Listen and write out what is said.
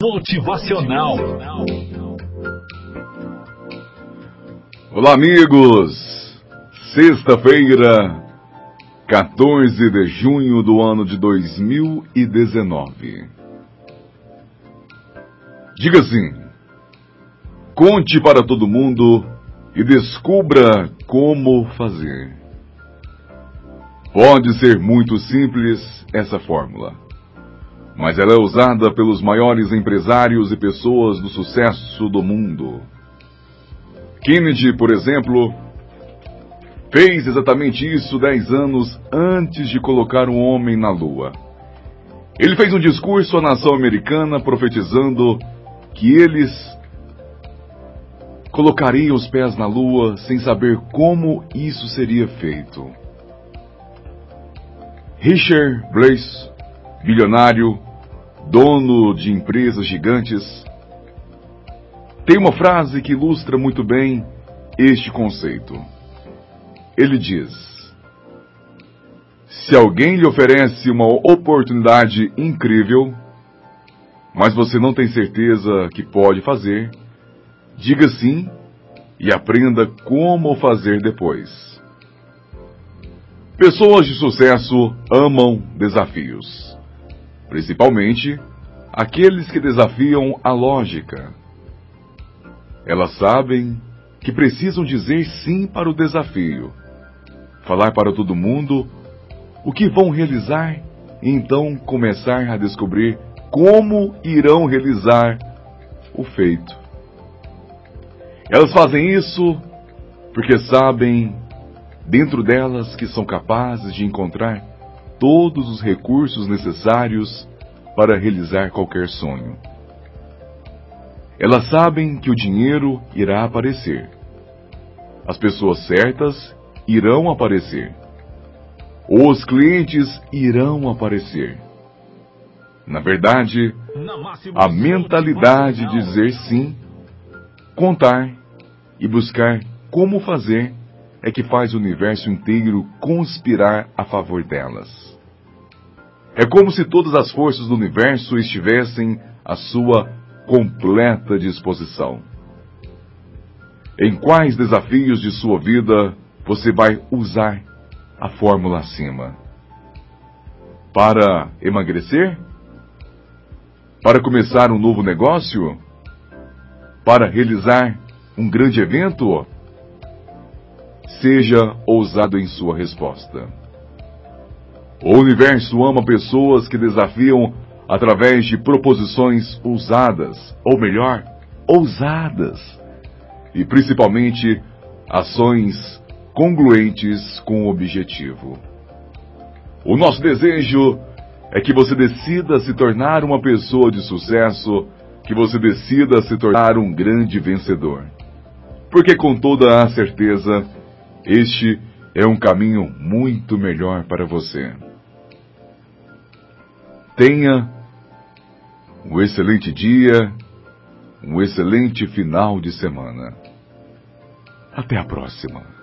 Motivacional. Olá, amigos. Sexta-feira, 14 de junho do ano de 2019. Diga assim: conte para todo mundo e descubra como fazer. Pode ser muito simples essa fórmula mas ela é usada pelos maiores empresários e pessoas do sucesso do mundo. Kennedy, por exemplo, fez exatamente isso dez anos antes de colocar um homem na Lua. Ele fez um discurso à nação americana profetizando que eles colocariam os pés na Lua sem saber como isso seria feito. Richard Blaze, bilionário, dono de empresas gigantes, tem uma frase que ilustra muito bem este conceito. Ele diz: Se alguém lhe oferece uma oportunidade incrível, mas você não tem certeza que pode fazer, diga sim e aprenda como fazer depois. Pessoas de sucesso amam desafios principalmente aqueles que desafiam a lógica. Elas sabem que precisam dizer sim para o desafio, falar para todo mundo o que vão realizar e então começar a descobrir como irão realizar o feito. Elas fazem isso porque sabem dentro delas que são capazes de encontrar todos os recursos necessários para realizar qualquer sonho. Elas sabem que o dinheiro irá aparecer. As pessoas certas irão aparecer. Os clientes irão aparecer. Na verdade, a mentalidade de dizer sim, contar e buscar como fazer é que faz o universo inteiro conspirar a favor delas. É como se todas as forças do universo estivessem à sua completa disposição. Em quais desafios de sua vida você vai usar a fórmula acima? Para emagrecer? Para começar um novo negócio? Para realizar um grande evento? Seja ousado em sua resposta. O universo ama pessoas que desafiam através de proposições ousadas, ou melhor, ousadas, e principalmente ações congruentes com o objetivo. O nosso desejo é que você decida se tornar uma pessoa de sucesso, que você decida se tornar um grande vencedor. Porque com toda a certeza, este é um caminho muito melhor para você. Tenha um excelente dia, um excelente final de semana. Até a próxima.